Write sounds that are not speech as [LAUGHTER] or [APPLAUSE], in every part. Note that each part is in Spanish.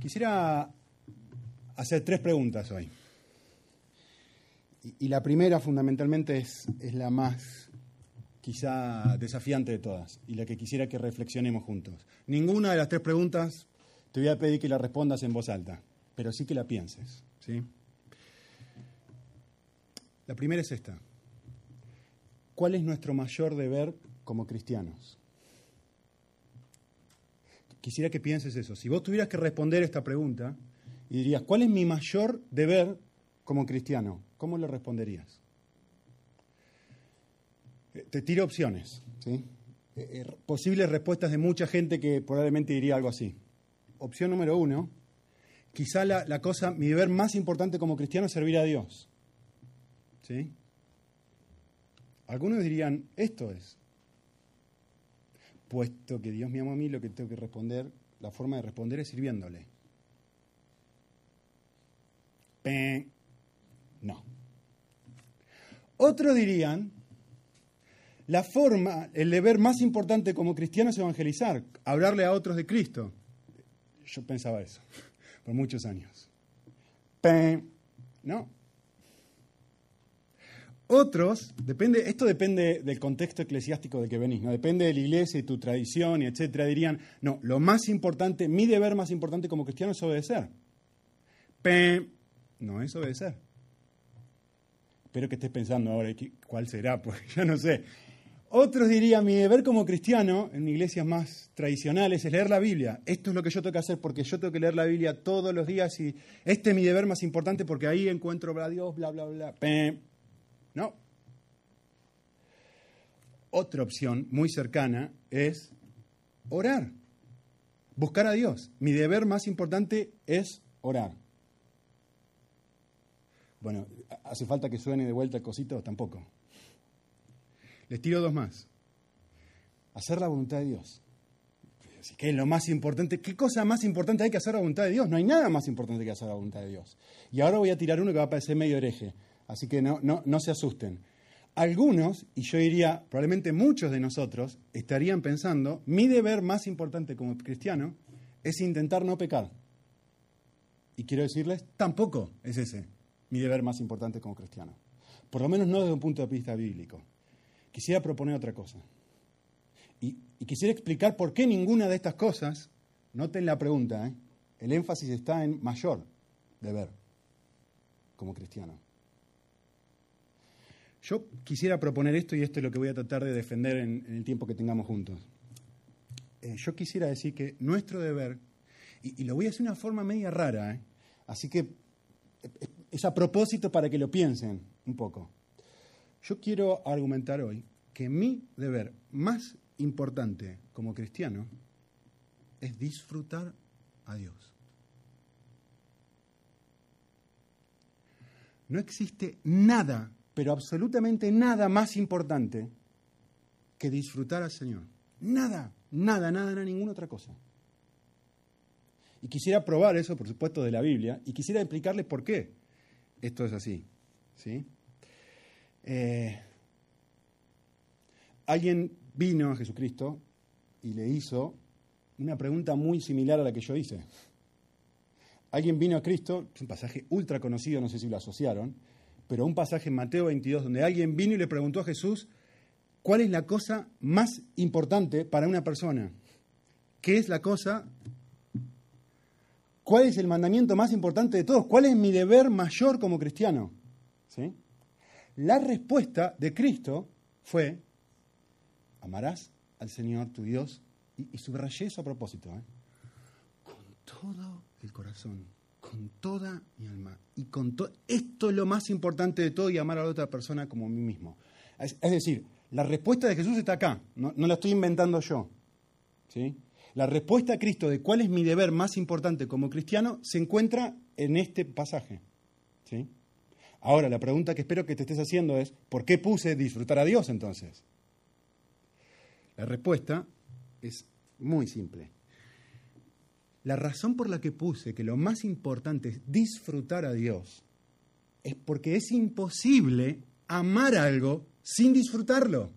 Quisiera hacer tres preguntas hoy. Y, la primera fundamentalmente es, es la más quizá desafiante de todas y la que quisiera que reflexionemos juntos. Ninguna de las tres preguntas te voy a pedir que la respondas en voz alta, pero sí que la pienses. ¿sí? La primera es esta. ¿Cuál es nuestro mayor deber como cristianos? Quisiera que pienses eso. Si vos tuvieras que responder esta pregunta y dirías, ¿cuál es mi mayor deber como cristiano? ¿Cómo le responderías? Eh, te tiro opciones, ¿sí? Eh, eh, posibles respuestas de mucha gente que probablemente diría algo así. Opción número uno, quizá la, cosa, mi deber más importante como cristiano es servir a Dios. ¿Sí? Algunos dirían, esto es. Puesto que Dios me ama a mí, lo que tengo que responder, la forma de responder es sirviéndole. No. Otros dirían, la forma, el deber más importante como cristiano es evangelizar, hablarle a otros de Cristo. Yo pensaba eso por muchos años. No. Otros, depende, esto depende del contexto eclesiástico de que venís, ¿no? depende de la iglesia y tu tradición, y etcétera, dirían, no, lo más importante, mi deber más importante como cristiano es obedecer. No es obedecer. Espero que estés pensando ahora cuál será, [LAUGHS] porque yo no sé. Otros dirían, mi deber como cristiano, en iglesias más tradicionales, es leer la Biblia. Esto es lo que yo tengo que hacer porque yo tengo que leer la Biblia todos los días y este es mi deber más importante porque ahí encuentro a Dios, bla, bla, bla. No. Otra opción muy cercana es orar, buscar a Dios. Mi deber más importante es orar. Bueno, ¿hace falta que suene de vuelta el cosito? Tampoco. Les tiro dos más. Hacer la voluntad de Dios. Que es lo más importante. ¿Qué cosa más importante hay que hacer la voluntad de Dios? No hay nada más importante que hacer la voluntad de Dios. Y ahora voy a tirar uno que va a parecer medio hereje. Así que no, se asusten. Algunos, y yo diría probablemente muchos de nosotros, estarían pensando, mi deber más importante como cristiano es intentar no pecar. Y quiero decirles, tampoco es ese mi deber más importante como cristiano. Por lo menos no desde un punto de vista bíblico quisiera proponer otra cosa. Y, quisiera explicar por qué ninguna de estas cosas, noten la pregunta, ¿eh? el énfasis está en mayor deber como cristiano. Yo quisiera proponer esto y esto es lo que voy a tratar de defender en, el tiempo que tengamos juntos. Eh, yo quisiera decir que nuestro deber, y, lo voy a hacer de una forma media rara, ¿eh? así que es a propósito para que lo piensen un poco. Yo quiero argumentar hoy que mi deber más importante como cristiano es disfrutar a Dios. No existe nada, pero absolutamente nada más importante que disfrutar al Señor. Nada, nada, nada, nada, ninguna otra cosa. Y quisiera probar eso, por supuesto, de la Biblia, y quisiera explicarles por qué esto es así. ¿sí? Eh, alguien vino a Jesucristo y le hizo una pregunta muy similar a la que yo hice. Alguien vino a Cristo, es un pasaje ultra conocido, no sé si lo asociaron, pero un pasaje en Mateo 22 donde alguien vino y le preguntó a Jesús, ¿cuál es la cosa más importante para una persona? ¿Qué es la cosa? ¿Cuál es el mandamiento más importante de todos? ¿Cuál es mi deber mayor como cristiano? ¿Sí? La respuesta de Cristo fue, amarás al Señor tu Dios, y, subrayé eso a propósito, ¿eh? con todo el corazón, con toda mi alma, y con esto es lo más importante de todo, y amar a la otra persona como a mí mismo. Es, decir, la respuesta de Jesús está acá, no, no la estoy inventando yo. ¿sí? La respuesta a Cristo de cuál es mi deber más importante como cristiano se encuentra en este pasaje. ¿sí? Ahora, la pregunta que espero que te estés haciendo es, ¿por qué puse disfrutar a Dios entonces? La respuesta es muy simple. La razón por la que puse que lo más importante es disfrutar a Dios es porque es imposible amar algo sin disfrutarlo.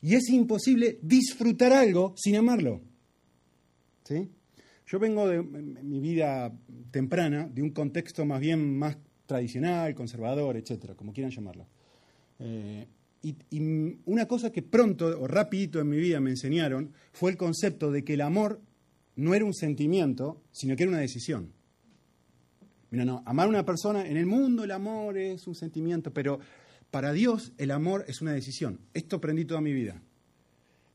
Y es imposible disfrutar algo sin amarlo. ¿Sí? Yo vengo de mi vida temprana de un contexto más bien más tradicional, conservador, etcétera, como quieran llamarlo. Eh, y, y, una cosa que pronto o rapidito en mi vida me enseñaron fue el concepto de que el amor no era un sentimiento, sino que era una decisión. Mira, no, amar a una persona, en el mundo el amor es un sentimiento, pero para Dios el amor es una decisión. Esto aprendí toda mi vida.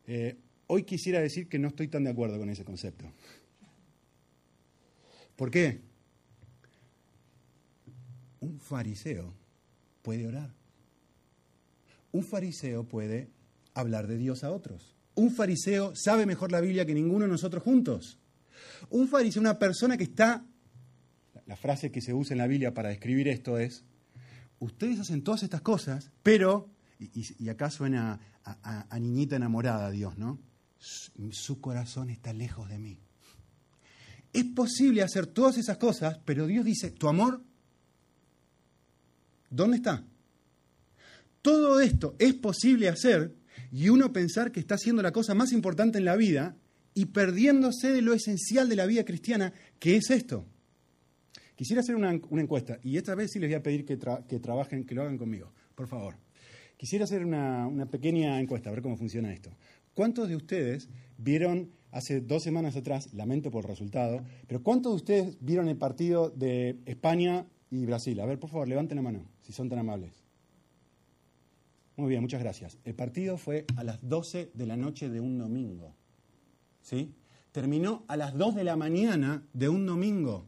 Eh, hoy quisiera decir que no estoy tan de acuerdo con ese concepto. ¿Por qué? Un fariseo puede orar. Un fariseo puede hablar de Dios a otros. Un fariseo sabe mejor la Biblia que ninguno de nosotros juntos. Un fariseo, una persona que está, la frase que se usa en la Biblia para describir esto es, ustedes hacen todas estas cosas, pero, y, acá suena a, niñita enamorada Dios, ¿no? su corazón está lejos de mí. Es posible hacer todas esas cosas, pero Dios dice, tu amor, ¿dónde está? Todo esto es posible hacer y uno pensar que está haciendo la cosa más importante en la vida y perdiéndose de lo esencial de la vida cristiana, que es esto. Quisiera hacer una, encuesta y esta vez sí les voy a pedir que, trabajen, que lo hagan conmigo, por favor. Quisiera hacer una pequeña encuesta, a ver cómo funciona esto. ¿Cuántos de ustedes vieron hace dos semanas atrás, lamento por el resultado, pero cuántos de ustedes vieron el partido de España y Brasil? A ver, por favor, levanten la mano, si son tan amables. Muy bien, muchas gracias. El partido fue a las 12 de la noche de un domingo. ¿Sí? Terminó a las 2 de la mañana de un domingo.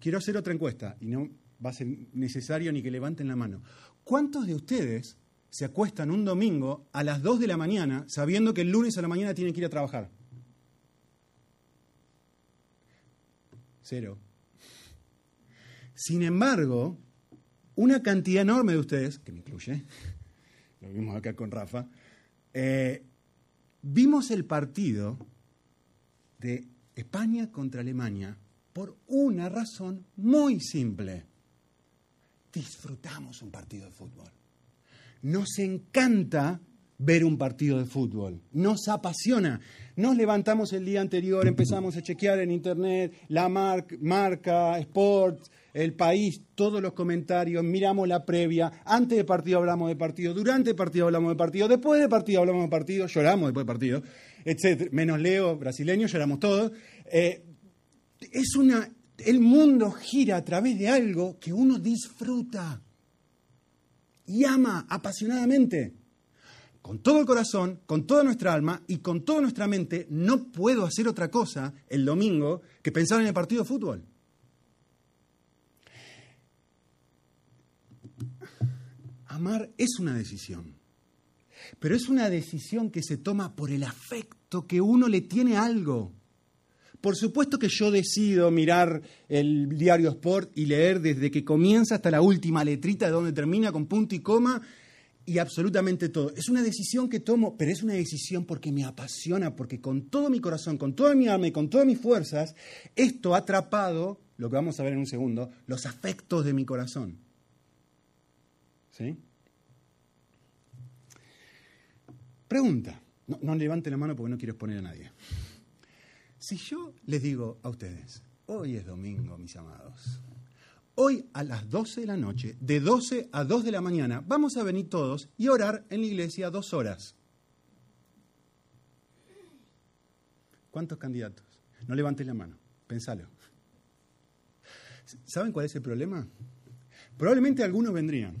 Quiero hacer otra encuesta y no va a ser necesario ni que levanten la mano. ¿Cuántos de ustedes se acuestan un domingo a las 2 de la mañana sabiendo que el lunes a la mañana tienen que ir a trabajar? Cero. Sin embargo, una cantidad enorme de ustedes, que me incluye, lo vimos acá con Rafa, eh, vimos el partido de España contra Alemania por una razón muy simple. Disfrutamos un partido de fútbol. Nos encanta ver un partido de fútbol. Nos apasiona. Nos levantamos el día anterior, empezamos a chequear en internet la marca, sports, el país, todos los comentarios, miramos la previa, antes del partido hablamos de partido, durante el partido hablamos de partido, después del partido hablamos de partido, lloramos después del partido, etc. Menos Leo, brasileño, lloramos todos. Eh, es una, el mundo gira a través de algo que uno disfruta y ama apasionadamente. Con todo el corazón, con toda nuestra alma y con toda nuestra mente, no puedo hacer otra cosa el domingo que pensar en el partido de fútbol. Amar es una decisión, pero es una decisión que se toma por el afecto que uno le tiene a algo. Por supuesto que yo decido mirar el diario Sport y leer desde que comienza hasta la última letrita de donde termina con punto y coma y absolutamente todo. Es una decisión que tomo, pero es una decisión porque me apasiona, porque con todo mi corazón, con toda mi alma y con todas mis fuerzas, esto ha atrapado, lo que vamos a ver en un segundo, los afectos de mi corazón. ¿Sí? Pregunta. No, no levante la mano porque no quiero exponer a nadie. Si yo les digo a ustedes, hoy es domingo, mis amados, hoy a las 12 de la noche, de 12 a 2 de la mañana, vamos a venir todos y orar en la iglesia dos horas. ¿Cuántos candidatos? No levanten la mano, pensalo. ¿Saben cuál es el problema? Probablemente algunos vendrían.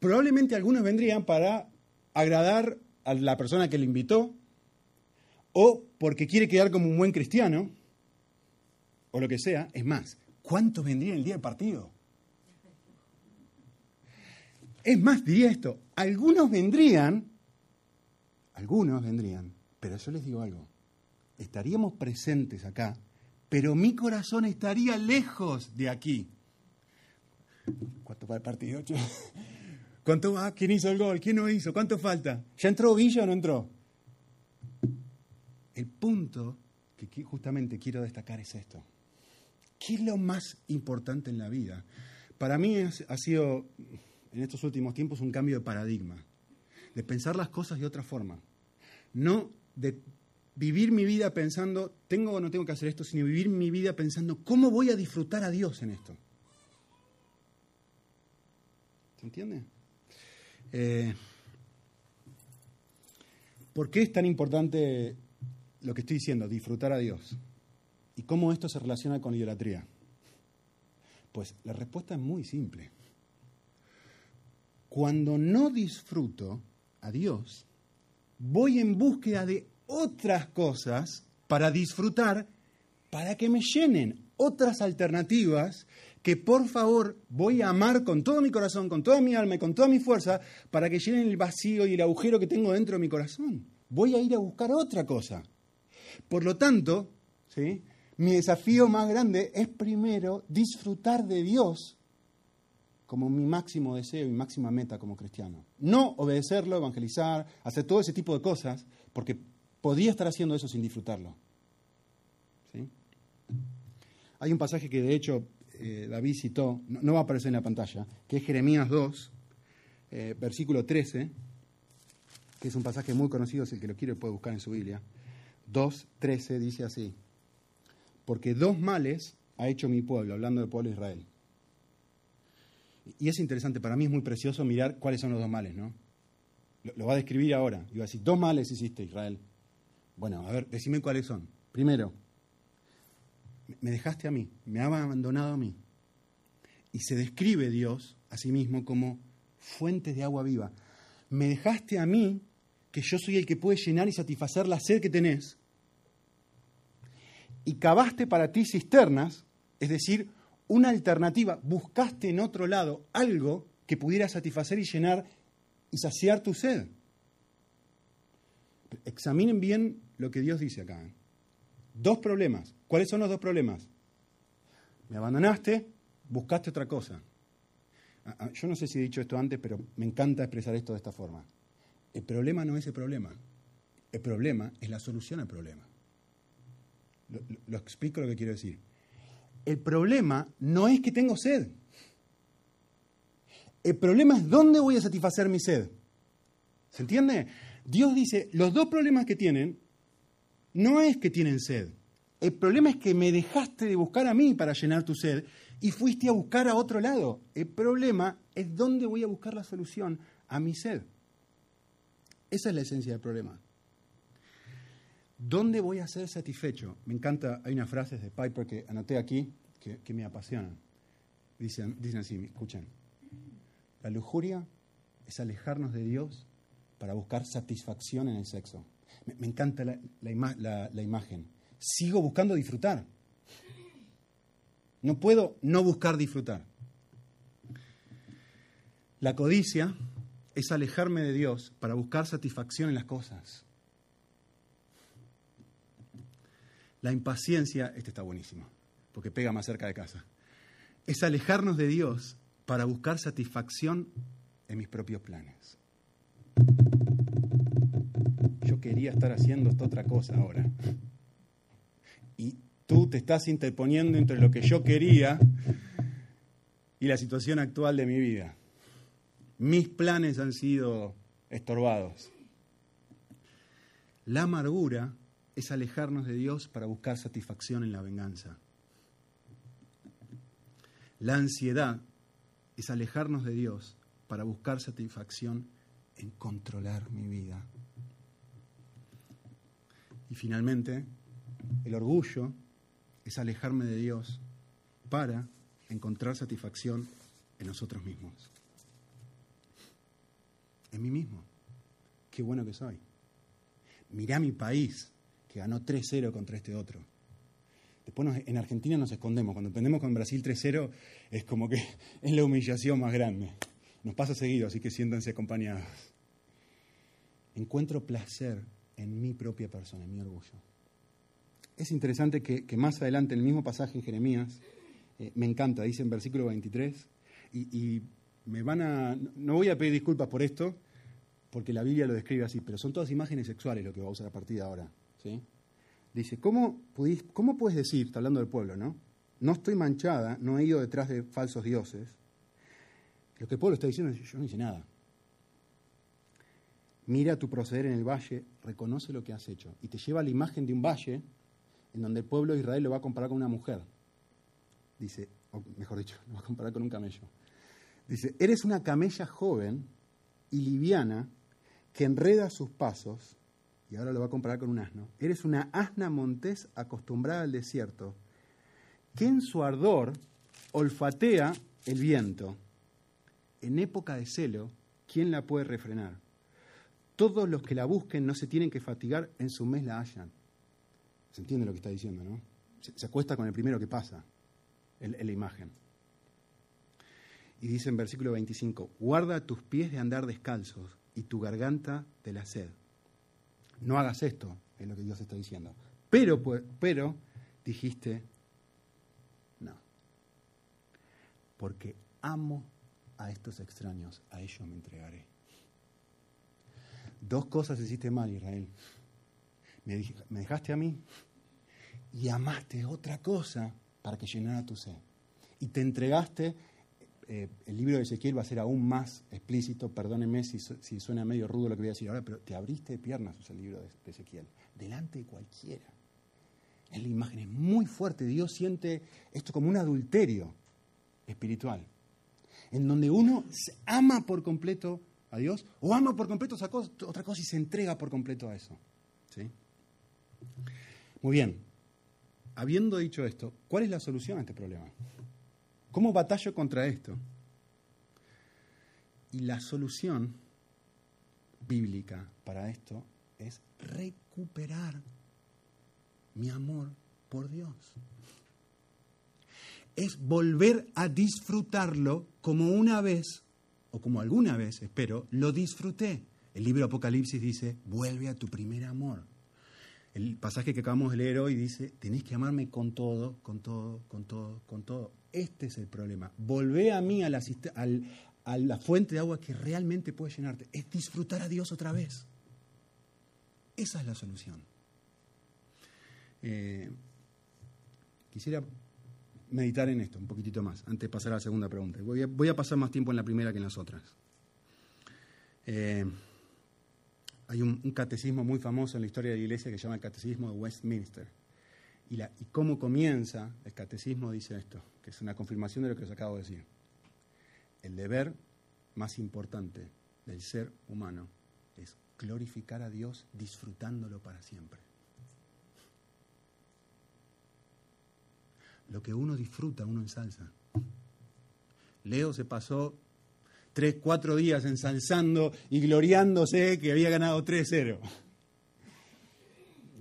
Probablemente algunos vendrían para agradar a la persona que le invitó, o porque quiere quedar como un buen cristiano, o lo que sea. Es más, ¿cuántos vendrían el día del partido? Es más, diría esto, algunos vendrían, algunos vendrían, pero yo les digo algo, estaríamos presentes acá, pero mi corazón estaría lejos de aquí. ¿Cuánto va el partido? ¿Cuánto va? ¿Quién hizo el gol? ¿Quién no hizo? ¿Cuánto falta? ¿Ya entró Villa o no entró? El punto que justamente quiero destacar es esto. ¿Qué es lo más importante en la vida? Para mí ha sido en estos últimos tiempos un cambio de paradigma, de pensar las cosas de otra forma, no de vivir mi vida pensando, tengo o no tengo que hacer esto, sino vivir mi vida pensando, ¿cómo voy a disfrutar a Dios en esto? ¿Se entiende? Eh, ¿Por qué es tan importante lo que estoy diciendo, disfrutar a Dios? ¿Y cómo esto se relaciona con idolatría? Pues la respuesta es muy simple. Cuando no disfruto a Dios, voy en búsqueda de otras cosas para disfrutar, para que me llenen otras alternativas que por favor voy a amar con todo mi corazón, con toda mi alma y con toda mi fuerza, para que llenen el vacío y el agujero que tengo dentro de mi corazón. Voy a ir a buscar otra cosa. Por lo tanto, ¿sí? Mi desafío más grande es primero disfrutar de Dios como mi máximo deseo y máxima meta como cristiano. No obedecerlo, evangelizar, hacer todo ese tipo de cosas, porque podría estar haciendo eso sin disfrutarlo. Hay un pasaje que de hecho eh, David citó, no, va a aparecer en la pantalla, que es Jeremías 2, eh, versículo 13, que es un pasaje muy conocido, si el que lo quiere puede buscar en su Biblia. 2, 13 dice así, porque dos males ha hecho mi pueblo, hablando del pueblo de Israel. Y es interesante, para mí es muy precioso mirar cuáles son los dos males, ¿no? Lo, va a describir ahora. Y a decir, dos males hiciste, Israel. Bueno, a ver, decime cuáles son. Primero, me dejaste a mí, me has abandonado a mí. Y se describe Dios a sí mismo como fuentes de agua viva. Me dejaste a mí, que yo soy el que puede llenar y satisfacer la sed que tenés, y cavaste para ti cisternas, es decir, una alternativa, buscaste en otro lado algo que pudiera satisfacer y llenar y saciar tu sed. Examinen bien lo que Dios dice acá. ¿eh? Dos problemas. ¿Cuáles son los dos problemas? Me abandonaste, buscaste otra cosa. Ah, ah, yo no sé si he dicho esto antes, pero me encanta expresar esto de esta forma. El problema no es el problema. El problema es la solución al problema. Lo, explico lo que quiero decir. El problema no es que tengo sed. El problema es dónde voy a satisfacer mi sed. ¿Se entiende? Dios dice, los dos problemas que tienen no es que tienen sed. El problema es que me dejaste de buscar a mí para llenar tu sed y fuiste a buscar a otro lado. El problema es dónde voy a buscar la solución a mi sed. Esa es la esencia del problema. ¿Dónde voy a ser satisfecho? Me encanta, hay unas frases de Piper que anoté aquí que, me apasionan. Dicen, dicen así, escuchen. La lujuria es alejarnos de Dios para buscar satisfacción en el sexo. Me, encanta la, la imagen. Sigo buscando disfrutar. No puedo no buscar disfrutar. La codicia es alejarme de Dios para buscar satisfacción en las cosas. La impaciencia, este está buenísimo, porque pega más cerca de casa, es alejarnos de Dios para buscar satisfacción en mis propios planes. Yo quería estar haciendo esta otra cosa ahora. Y tú te estás interponiendo entre lo que yo quería y la situación actual de mi vida. Mis planes han sido estorbados. La amargura es alejarnos de Dios para buscar satisfacción en la venganza. La ansiedad es alejarnos de Dios para buscar satisfacción en controlar mi vida. Y finalmente, el orgullo es alejarme de Dios para encontrar satisfacción en nosotros mismos. En mí mismo. Qué bueno que soy. Mirá mi país, que ganó 3-0 contra este otro. Después en Argentina nos escondemos. Cuando perdemos con Brasil 3-0 es como que [LAUGHS] es la humillación más grande. Nos pasa seguido, así que siéntanse acompañados. Encuentro placer en mi propia persona, en mi orgullo. Es interesante que, más adelante, en el mismo pasaje en Jeremías, eh, me encanta, dice en versículo 23, y, y me van a. No voy a pedir disculpas por esto, porque la Biblia lo describe así, pero son todas imágenes sexuales lo que va a usar a partir de ahora. ¿Sí? Dice, ¿cómo, ¿cómo puedes decir, está hablando del pueblo, ¿no? No estoy manchada, no he ido detrás de falsos dioses. Lo que el pueblo está diciendo es, yo no hice nada. mira tu proceder en el valle, reconoce lo que has hecho. Y te lleva a la imagen de un valle en donde el pueblo de Israel lo va a comparar con una mujer. Dice, o mejor dicho, [LAUGHS] lo va a comparar con un camello. Dice, eres una camella joven y liviana que enreda sus pasos, y ahora lo va a comparar con un asno. Eres una asna montés acostumbrada al desierto, que en su ardor olfatea el viento. En época de celo, ¿quién la puede refrenar? Todos los que la busquen no se tienen que fatigar, en su mes la hallan. ¿Se entiende lo que está diciendo, no? Se, acuesta con el primero que pasa en, en la imagen. Y dice en versículo 25, guarda tus pies de andar descalzos y tu garganta de la sed. No hagas esto, es lo que Dios está diciendo. Pero, pues, pero dijiste, no, porque amo a estos extraños, a ellos me entregaré. Dos cosas hiciste mal, Israel. Me, dejaste a mí y amaste otra cosa para que llenara tu sed. Y te entregaste eh, el libro de Ezequiel va a ser aún más explícito, perdónenme si, suena medio rudo lo que voy a decir ahora, pero te abriste de piernas, es el libro de, Ezequiel, delante de cualquiera. Es la imagen, es muy fuerte. Dios siente esto como un adulterio espiritual, en donde uno ama por completo a Dios o ama por completo otra cosa y se entrega por completo a eso. ¿sí? Muy bien, habiendo dicho esto, ¿cuál es la solución a este problema? ¿Cómo batallo contra esto? Y la solución bíblica para esto es recuperar mi amor por Dios. Es volver a disfrutarlo como una vez, o como alguna vez, espero, lo disfruté. El libro Apocalipsis dice, vuelve a tu primer amor. El pasaje que acabamos de leer hoy dice, tenés que amarme con todo, con todo, con todo, con todo. Este es el problema. Volvé a mí a la, a fuente de agua que realmente puede llenarte. Es disfrutar a Dios otra vez. Esa es la solución. Eh, quisiera meditar en esto un poquitito más, antes de pasar a la segunda pregunta. Voy a, pasar más tiempo en la primera que en las otras. Eh, hay un, catecismo muy famoso en la historia de la Iglesia que se llama el Catecismo de Westminster. Y, y cómo comienza el catecismo dice esto, que es una confirmación de lo que os acabo de decir. El deber más importante del ser humano es glorificar a Dios disfrutándolo para siempre. Lo que uno disfruta, uno ensalza. Leo se pasó tres, cuatro días ensalzando y gloriándose que había ganado 3-0.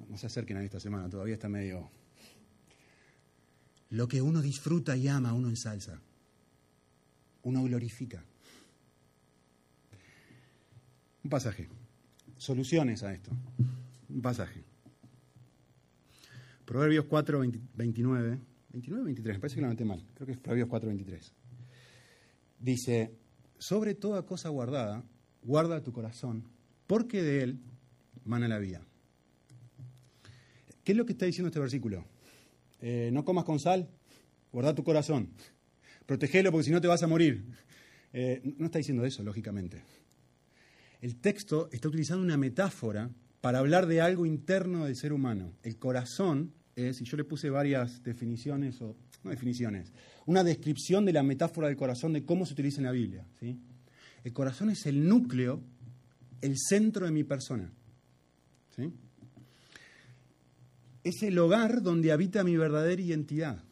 No se acerquen a esta semana, todavía está medio lo que uno disfruta y ama, uno ensalza. Uno glorifica. Un pasaje. Soluciones a esto. Un pasaje. Proverbios 4, 29. 29 23, me parece que lo anoté mal. Creo que es Proverbios 4, 23. Dice, sobre toda cosa guardada, guarda tu corazón, porque de él mana la vida. ¿Qué es lo que está diciendo este versículo? Eh, no comas con sal, guarda tu corazón, protegelo porque si no te vas a morir. Eh, no está diciendo eso, lógicamente. El texto está utilizando una metáfora para hablar de algo interno del ser humano. El corazón es, y yo le puse varias definiciones, o definiciones, una descripción de la metáfora del corazón de cómo se utiliza en la Biblia. ¿sí? El corazón es el núcleo, el centro de mi persona. ¿sí? es el hogar donde habita mi verdadera identidad.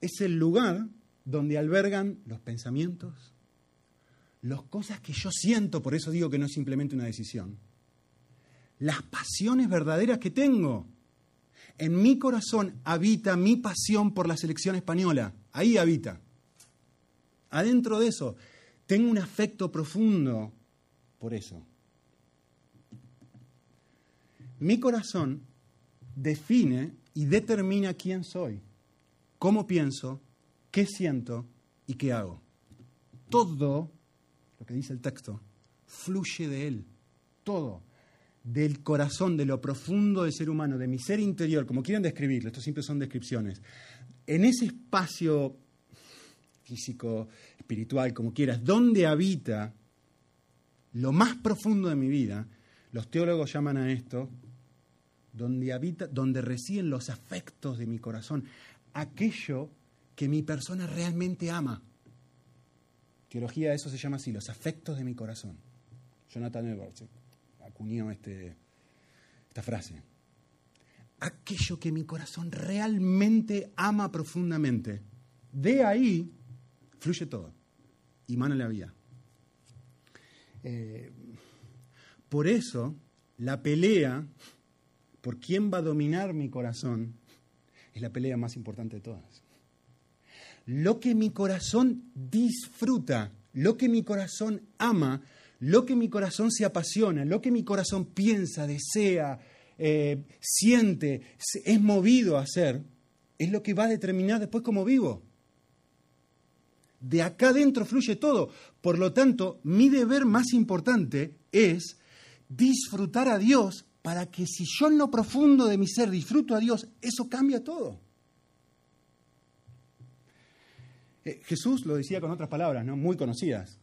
Es el lugar donde albergan los pensamientos, las cosas que yo siento, por eso digo que no es simplemente una decisión, las pasiones verdaderas que tengo. En mi corazón habita mi pasión por la selección española, ahí habita. Adentro de eso, tengo un afecto profundo por eso. Mi corazón define y determina quién soy, cómo pienso, qué siento y qué hago. Todo, lo que dice el texto, fluye de él. Todo. Del corazón, de lo profundo del ser humano, de mi ser interior, como quieran describirlo, esto siempre son descripciones. En ese espacio físico, espiritual, como quieras, donde habita lo más profundo de mi vida, los teólogos llaman a esto donde habita, donde residen los afectos de mi corazón, aquello que mi persona realmente ama. Teología, eso se llama así, los afectos de mi corazón. Jonathan Edwards acuñó este, esta frase. Aquello que mi corazón realmente ama profundamente. De ahí fluye todo y mana la vida. Eh, por eso, la pelea por quién va a dominar mi corazón es la pelea más importante de todas. Lo que mi corazón disfruta, lo que mi corazón ama, lo que mi corazón se apasiona, lo que mi corazón piensa, desea, eh, siente, es movido a hacer, es lo que va a determinar después cómo vivo. De acá adentro fluye todo. Por lo tanto, mi deber más importante es disfrutar a Dios para que si yo en lo profundo de mi ser disfruto a Dios, eso cambia todo. Eh, Jesús lo decía con otras palabras, ¿no? muy conocidas.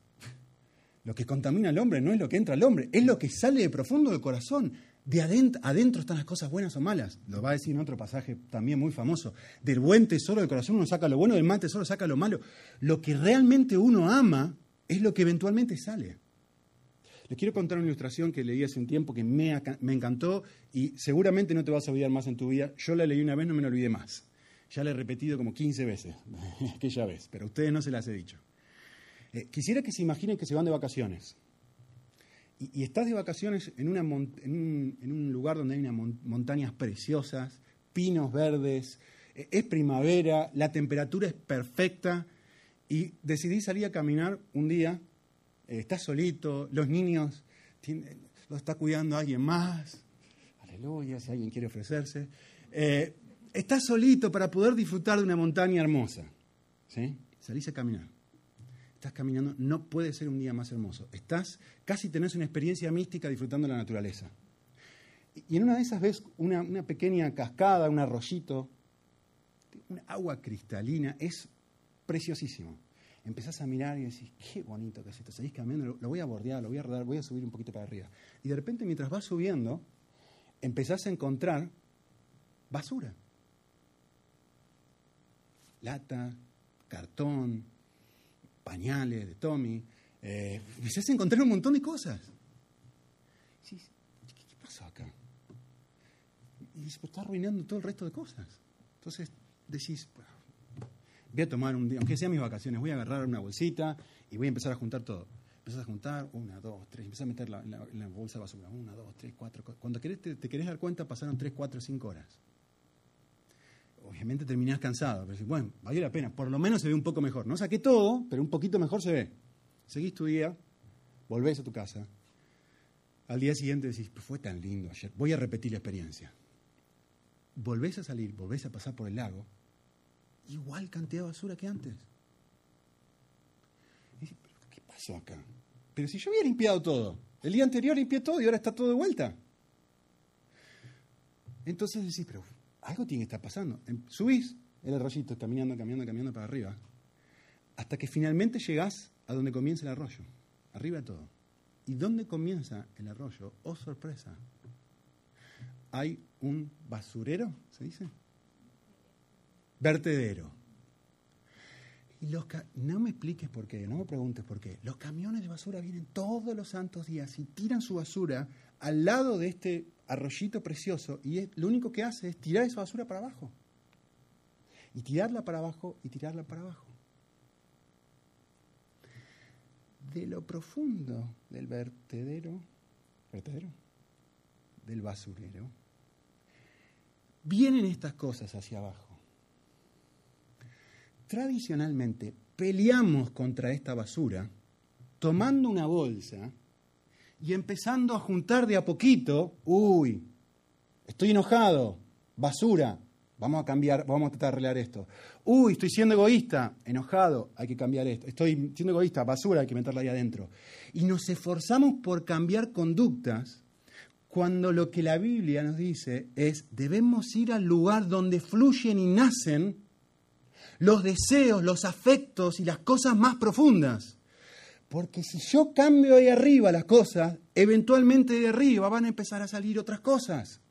Lo que contamina al hombre no es lo que entra al hombre, es lo que sale de profundo del corazón. De adentro, adentro están las cosas buenas o malas. Lo va a decir en otro pasaje también muy famoso. Del buen tesoro del corazón uno saca lo bueno, del mal tesoro saca lo malo. Lo que realmente uno ama es lo que eventualmente sale. Les quiero contar una ilustración que leí hace un tiempo que me, encantó y seguramente no te vas a olvidar más en tu vida. Yo la leí una vez, no me la olvidé más. Ya la he repetido como 15 veces [LAUGHS] aquella vez, pero a ustedes no se las he dicho. Eh, quisiera que se imaginen que se van de vacaciones. Y, estás de vacaciones en, una, en, un, lugar donde hay unas montañas preciosas, pinos verdes, eh, es primavera, la temperatura es perfecta y decidís salir a caminar un día, eh, estás solito, los niños lo está cuidando alguien más, aleluya, si alguien quiere ofrecerse. estás solito para poder disfrutar de una montaña hermosa. ¿sí? Salís a caminar estás caminando, no puede ser un día más hermoso. Estás, casi tenés una experiencia mística disfrutando la naturaleza. Y en una de esas ves una, pequeña cascada, un arroyito, una agua cristalina, es preciosísimo. Empezás a mirar y decís, qué bonito que es esto. Seguís caminando, lo, voy a bordear, lo voy a rodar, voy a subir un poquito para arriba. Y de repente, mientras vas subiendo, empezás a encontrar basura. Lata, cartón, pañales de Tommy. Eh, empezás a encontrar un montón de cosas. ¿qué, pasó acá? Y dices, pues está arruinando todo el resto de cosas. Entonces decís, voy a tomar un día, aunque sea mis vacaciones, voy a agarrar una bolsita y voy a empezar a juntar todo. Empezás a juntar, una, dos, tres, empezás a meter la, la, bolsa de basura, una, dos, tres, cuatro. Cuando te, te querés dar cuenta, pasaron tres, cuatro, cinco horas obviamente terminás cansado, pero bueno, valió la pena, por lo menos se ve un poco mejor. No saqué todo, pero un poquito mejor se ve. Seguís tu día, volvés a tu casa, al día siguiente decís, pues fue tan lindo ayer, voy a repetir la experiencia. Volvés a salir, volvés a pasar por el lago, igual cantidad de basura que antes. ¿qué pasó acá? Pero si yo había limpiado todo, el día anterior limpié todo y ahora está todo de vuelta. Entonces decís, pero algo tiene que estar pasando. Em, subís el arroyito, caminando, caminando, caminando para arriba, hasta que finalmente llegás a donde comienza el arroyo, arriba de todo. ¿Y dónde comienza el arroyo? Oh, sorpresa. Hay un basurero, ¿se dice? Vertedero. Y los no me expliques por qué, no me preguntes por qué. Los camiones de basura vienen todos los santos días y tiran su basura al lado de este arroyito precioso y lo único que hace es tirar esa basura para abajo. Y tirarla para abajo y tirarla para abajo. De lo profundo del vertedero, vertedero, del basurero, vienen estas cosas hacia abajo. Tradicionalmente peleamos contra esta basura tomando una bolsa y empezando a juntar de a poquito, uy, estoy enojado, basura, vamos a cambiar, vamos a tratar de arreglar esto. Uy, estoy siendo egoísta, enojado, hay que cambiar esto. Estoy siendo egoísta, basura, hay que meterla ahí adentro. Y nos esforzamos por cambiar conductas cuando lo que la Biblia nos dice es debemos ir al lugar donde fluyen y nacen los deseos, los afectos y las cosas más profundas. Porque si yo cambio ahí arriba las cosas, eventualmente de arriba van a empezar a salir otras cosas.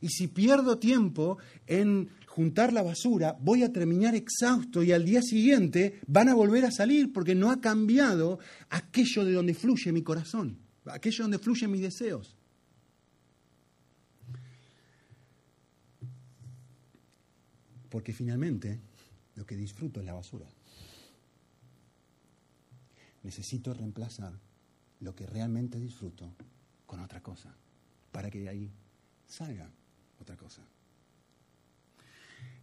Y si pierdo tiempo en juntar la basura, voy a terminar exhausto y al día siguiente van a volver a salir porque no ha cambiado aquello de donde fluye mi corazón, aquello donde fluyen mis deseos. Porque finalmente lo que disfruto es la basura. Necesito reemplazar lo que realmente disfruto con otra cosa, para que de ahí salga otra cosa.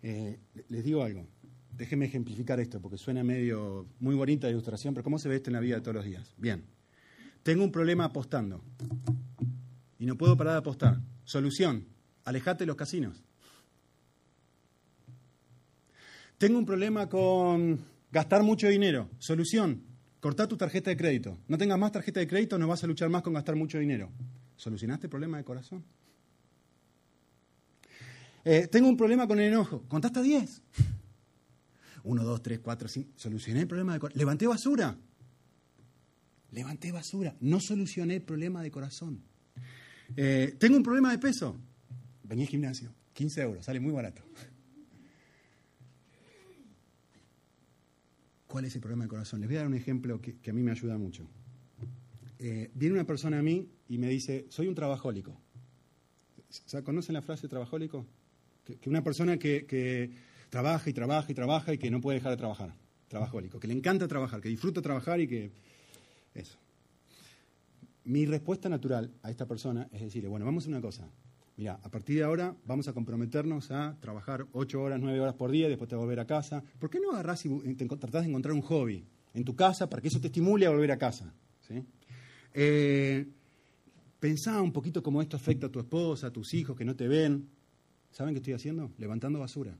Eh, les digo algo, déjenme ejemplificar esto, porque suena medio muy bonita la ilustración, pero ¿cómo se ve esto en la vida de todos los días? Bien, tengo un problema apostando y no puedo parar de apostar. Solución, alejate de los casinos. Tengo un problema con gastar mucho dinero. Solución, corta tu tarjeta de crédito. No tengas más tarjeta de crédito, no vas a luchar más con gastar mucho dinero. ¿Solucionaste el problema de corazón? Eh, tengo un problema con el enojo. Contaste hasta 10. 1, 2, 3, 4, 5. Solucioné el problema de corazón. Levanté basura. Levanté basura. No solucioné el problema de corazón. Eh, tengo un problema de peso. Vení al gimnasio. 15 euros. Sale muy barato. ¿Cuál es el problema de corazón? Les voy a dar un ejemplo que, a mí me ayuda mucho. Eh, viene una persona a mí y me dice, soy un trabajólico. ¿Conocen la frase trabajólico? Que, una persona que, trabaja y trabaja y trabaja y que no puede dejar de trabajar. Trabajólico. Que le encanta trabajar, que disfruta trabajar y que... Eso. Mi respuesta natural a esta persona es decirle, bueno, vamos a una cosa. Mira, a partir de ahora vamos a comprometernos a trabajar ocho horas, nueve horas por día, después te volver a casa. ¿Por qué no agarrás y tratás de encontrar un hobby en tu casa para que eso te estimule a volver a casa? ¿sí? Eh, pensá un poquito cómo esto afecta a tu esposa, a tus hijos que no te ven. ¿Saben qué estoy haciendo? Levantando basura.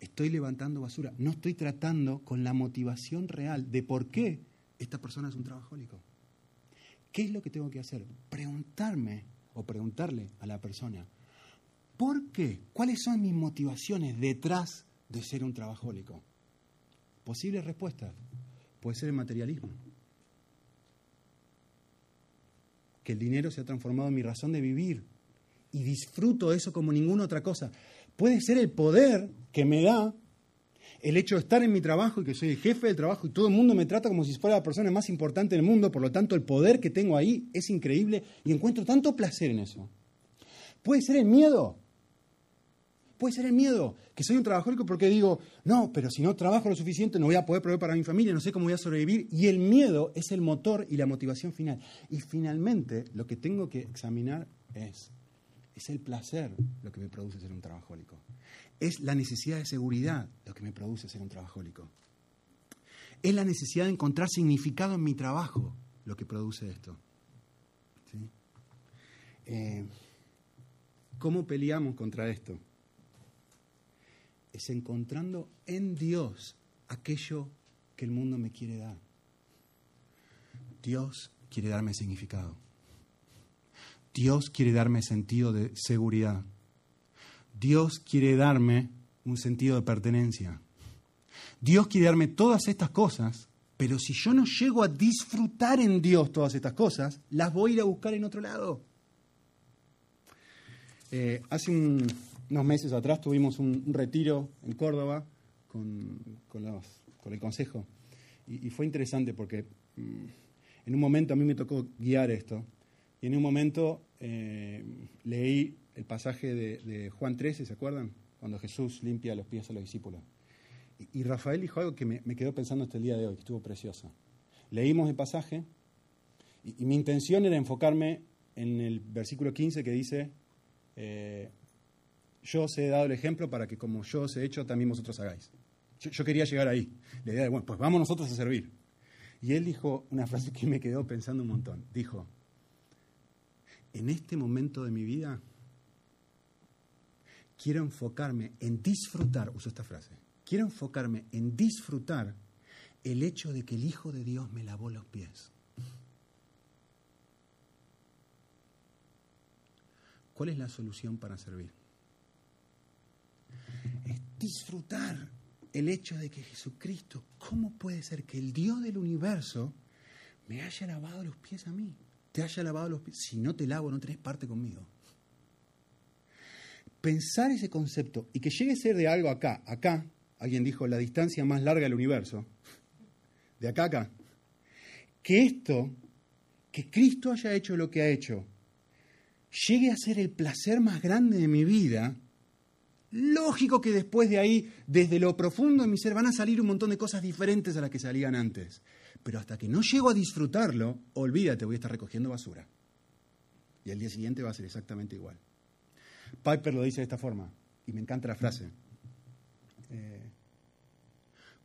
Estoy levantando basura. No estoy tratando con la motivación real de por qué esta persona es un trabajólico. ¿Qué es lo que tengo que hacer? Preguntarme o preguntarle a la persona, ¿por qué? ¿Cuáles son mis motivaciones detrás de ser un trabajólico? Posible respuesta puede ser el materialismo. Que el dinero se ha transformado en mi razón de vivir y disfruto eso como ninguna otra cosa. Puede ser el poder que me da el hecho de estar en mi trabajo y que soy el jefe del trabajo y todo el mundo me trata como si fuera la persona más importante del mundo, por lo tanto el poder que tengo ahí es increíble y encuentro tanto placer en eso. Puede ser el miedo. Puede ser el miedo, que soy un trabajador porque digo, no, pero si no trabajo lo suficiente no voy a poder proveer para mi familia, no sé cómo voy a sobrevivir. Y el miedo es el motor y la motivación final. Y finalmente lo que tengo que examinar es, es el placer lo que me produce ser un trabajólico. Es la necesidad de seguridad lo que me produce ser un trabajólico. Es la necesidad de encontrar significado en mi trabajo lo que produce esto. Eh, ¿Cómo peleamos contra esto? Es encontrando en Dios aquello que el mundo me quiere dar. Dios quiere darme significado. Dios quiere darme sentido de seguridad. Dios quiere darme un sentido de pertenencia. Dios quiere darme todas estas cosas, pero si yo no llego a disfrutar en Dios todas estas cosas, las voy a ir a buscar en otro lado. Eh, hace unos meses atrás tuvimos un, retiro en Córdoba con, el Consejo y, fue interesante porque mm, en un momento a mí me tocó guiar esto y en un momento eh, leí el pasaje de, Juan 13, ¿se acuerdan? Cuando Jesús limpia los pies a los discípulos. Y, Rafael dijo algo que me, quedó pensando hasta el día de hoy, que estuvo precioso. Leímos el pasaje y, mi intención era enfocarme en el versículo 15 que dice, eh, yo os he dado el ejemplo para que como yo os he hecho, también vosotros hagáis. Yo, yo quería llegar ahí. La idea de, bueno, pues vamos nosotros a servir. Y él dijo una frase que me quedó pensando un montón. Dijo, en este momento de mi vida quiero enfocarme en disfrutar, uso esta frase, quiero enfocarme en disfrutar el hecho de que el Hijo de Dios me lavó los pies. ¿Cuál es la solución para servir? Es disfrutar el hecho de que Jesucristo, ¿cómo puede ser que el Dios del universo me haya lavado los pies a mí? Te haya lavado los pies. Si no te lavo, no tenés parte conmigo. Pensar ese concepto y que llegue a ser de algo acá, acá, alguien dijo la distancia más larga del universo, de acá a acá, que esto, que Cristo haya hecho lo que ha hecho, llegue a ser el placer más grande de mi vida, lógico que después de ahí, desde lo profundo de mi ser, van a salir un montón de cosas diferentes a las que salían antes. Pero hasta que no llego a disfrutarlo, olvídate, voy a estar recogiendo basura. Y el día siguiente va a ser exactamente igual. Piper lo dice de esta forma, y me encanta la frase. Eh,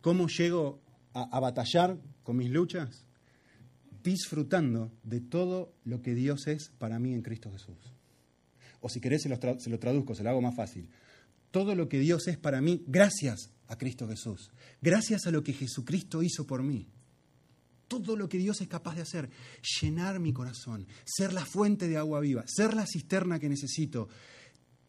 ¿Cómo llego a, a batallar con mis luchas? disfrutando de todo lo que Dios es para mí en Cristo Jesús. O si querés se lo, se lo, traduzco, se lo hago más fácil. Todo lo que Dios es para mí gracias a Cristo Jesús. Gracias a lo que Jesucristo hizo por mí. Todo lo que Dios es capaz de hacer. Llenar mi corazón. Ser la fuente de agua viva. Ser la cisterna que necesito.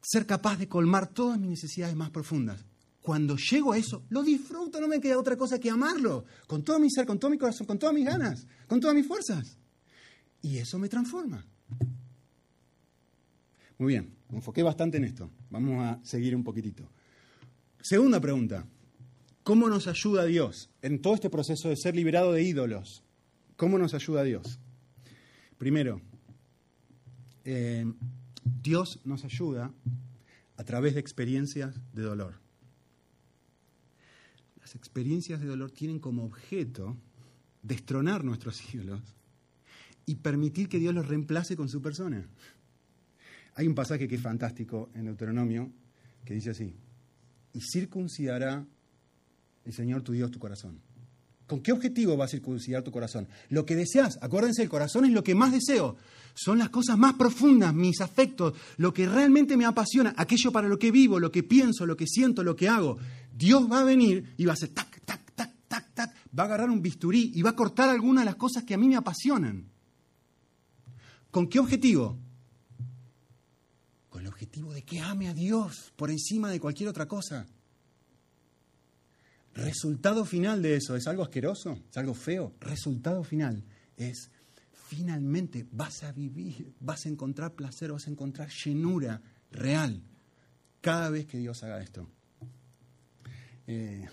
Ser capaz de colmar todas mis necesidades más profundas cuando llego a eso, lo disfruto, no me queda otra cosa que amarlo, con todo mi ser, con todo mi corazón, con todas mis ganas, con todas mis fuerzas. Y eso me transforma. Muy bien, me enfoqué bastante en esto. Vamos a seguir un poquitito. Segunda pregunta. ¿Cómo nos ayuda Dios en todo este proceso de ser liberado de ídolos? ¿Cómo nos ayuda Dios? Primero, eh, Dios nos ayuda a través de experiencias de dolor las experiencias de dolor tienen como objeto destronar nuestros [LAUGHS] ídolos y permitir que Dios los reemplace con su persona. Hay un pasaje que es fantástico en Deuteronomio que dice así, y circuncidará el Señor tu Dios tu corazón. ¿Con qué objetivo va a circuncidar tu corazón? Lo que deseas, acuérdense, el corazón es lo que más deseo. Son las cosas más profundas, mis afectos, lo que realmente me apasiona, aquello para lo que vivo, lo que pienso, lo que siento, lo que hago. Dios va a venir y va a hacer tac, tac, tac, tac, tac, va a agarrar un bisturí y va a cortar algunas de las cosas que a mí me apasionan. ¿Con qué objetivo? Con el objetivo de que ame a Dios por encima de cualquier otra cosa. Resultado final de eso, ¿es algo asqueroso? ¿Es algo feo? Resultado final es, finalmente vas a vivir, vas a encontrar placer, vas a encontrar llenura real cada vez que Dios haga esto. Eh,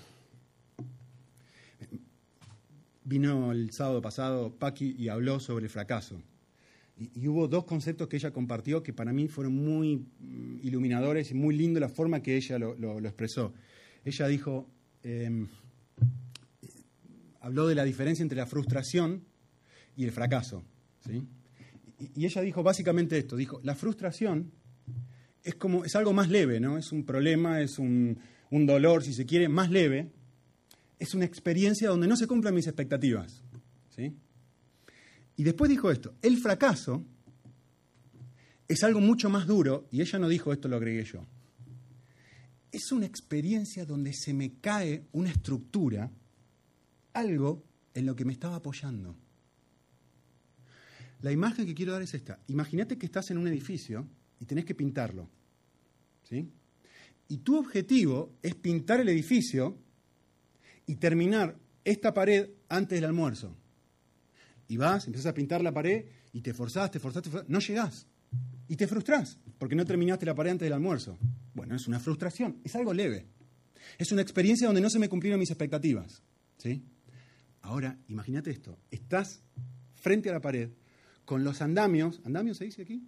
vino el sábado pasado Paqui y habló sobre el fracaso. Y, hubo dos conceptos que ella compartió que para mí fueron muy mm, iluminadores y muy lindo la forma que ella lo, expresó. Ella dijo, em, habló de la diferencia entre la frustración y el fracaso. Y, ella dijo básicamente esto, dijo, la frustración es como, es algo más leve, ¿no? Es un problema, es un, un dolor, si se quiere, más leve, es una experiencia donde no se cumplen mis expectativas. ¿sí? Y después dijo esto, el fracaso es algo mucho más duro, y ella no dijo esto, lo agregué yo. Es una experiencia donde se me cae una estructura, algo en lo que me estaba apoyando. La imagen que quiero dar es esta. Imagínate que estás en un edificio y tenés que pintarlo. ¿Sí? Y tu objetivo es pintar el edificio y terminar esta pared antes del almuerzo. Y vas, empiezas a pintar la pared y te forzás, te forzás, te forzás, no llegás. Y te frustras porque no terminaste la pared antes del almuerzo. Bueno, es una frustración, es algo leve. Es una experiencia donde no se me cumplieron mis expectativas. ¿sí? Ahora, imagínate esto, estás frente a la pared con los andamios, ¿andamios se dice aquí?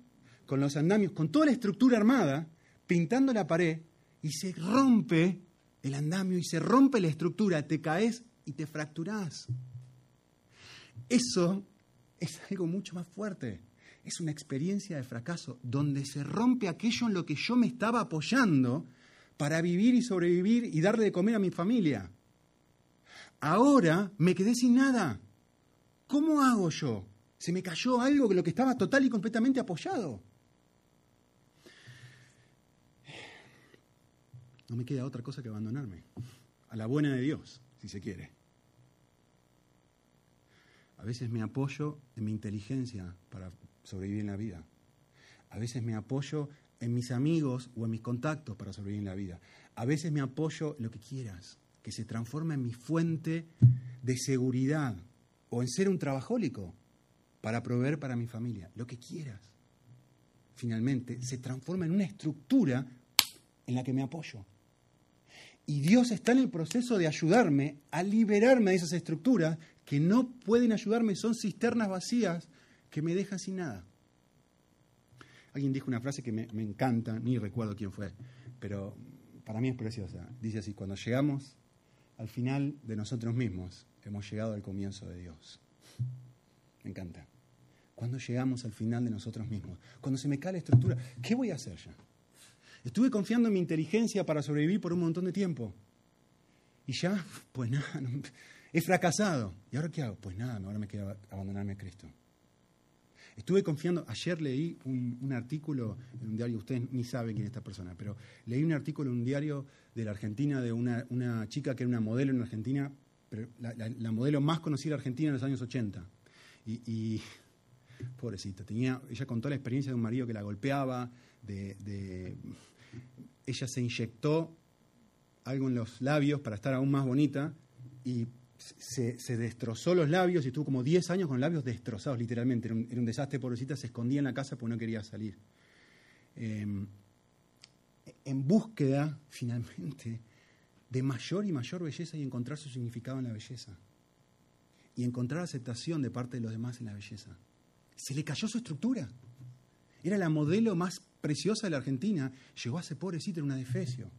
Con los andamios, con toda la estructura armada, pintando la pared y se rompe el andamio y se rompe la estructura, te caes y te fracturás. Eso es algo mucho más fuerte. Es una experiencia de fracaso donde se rompe aquello en lo que yo me estaba apoyando para vivir y sobrevivir y darle de comer a mi familia. Ahora me quedé sin nada. ¿Cómo hago yo? Se me cayó algo que lo que estaba total y completamente apoyado. no me queda otra cosa que abandonarme a la buena de Dios, si se quiere. A veces me apoyo en mi inteligencia para sobrevivir en la vida. A veces me apoyo en mis amigos o en mis contactos para sobrevivir en la vida. A veces me apoyo en lo que quieras. que se transforma en mi fuente de seguridad o en ser un trabajólico para proveer para mi familia, lo que quieras. Finalmente se transforma en una estructura en la que me apoyo. Y Dios está en el proceso de ayudarme a liberarme de esas estructuras que no pueden ayudarme, son cisternas vacías que me dejan sin nada. Alguien dijo una frase que me, me encanta, ni recuerdo quién fue, pero para mí es preciosa. Dice así, cuando llegamos al final de nosotros mismos, hemos llegado al comienzo de Dios. Me encanta. Cuando llegamos al final de nosotros mismos, cuando se me cae la estructura, ¿qué voy a hacer ya? Estuve confiando en mi inteligencia para sobrevivir por un montón de tiempo. Y ya, pues nada, [LAUGHS] he fracasado. ¿Y ahora qué hago? Pues nada, ahora me queda abandonarme a Cristo. Estuve confiando, ayer leí un, artículo en un diario, ustedes ni saben quién es esta persona, pero leí un artículo en un diario de la Argentina de una, chica que era una modelo en Argentina, la, modelo más conocida de Argentina en los años 80. Y, pobrecita, tenía, ella contó la experiencia de un marido que la golpeaba, de, ella se inyectó algo en los labios para estar aún más bonita y se, destrozó los labios y estuvo como 10 años con labios destrozados, literalmente. Era un, desastre, pobrecita, se escondía en la casa porque no quería salir. Em, en búsqueda, finalmente, de mayor y mayor belleza y encontrar su significado en la belleza. Y encontrar aceptación de parte de los demás en la belleza. Se le cayó su estructura. Era la modelo más preciosa de la Argentina. Llegó a ser pobrecita en una defecio.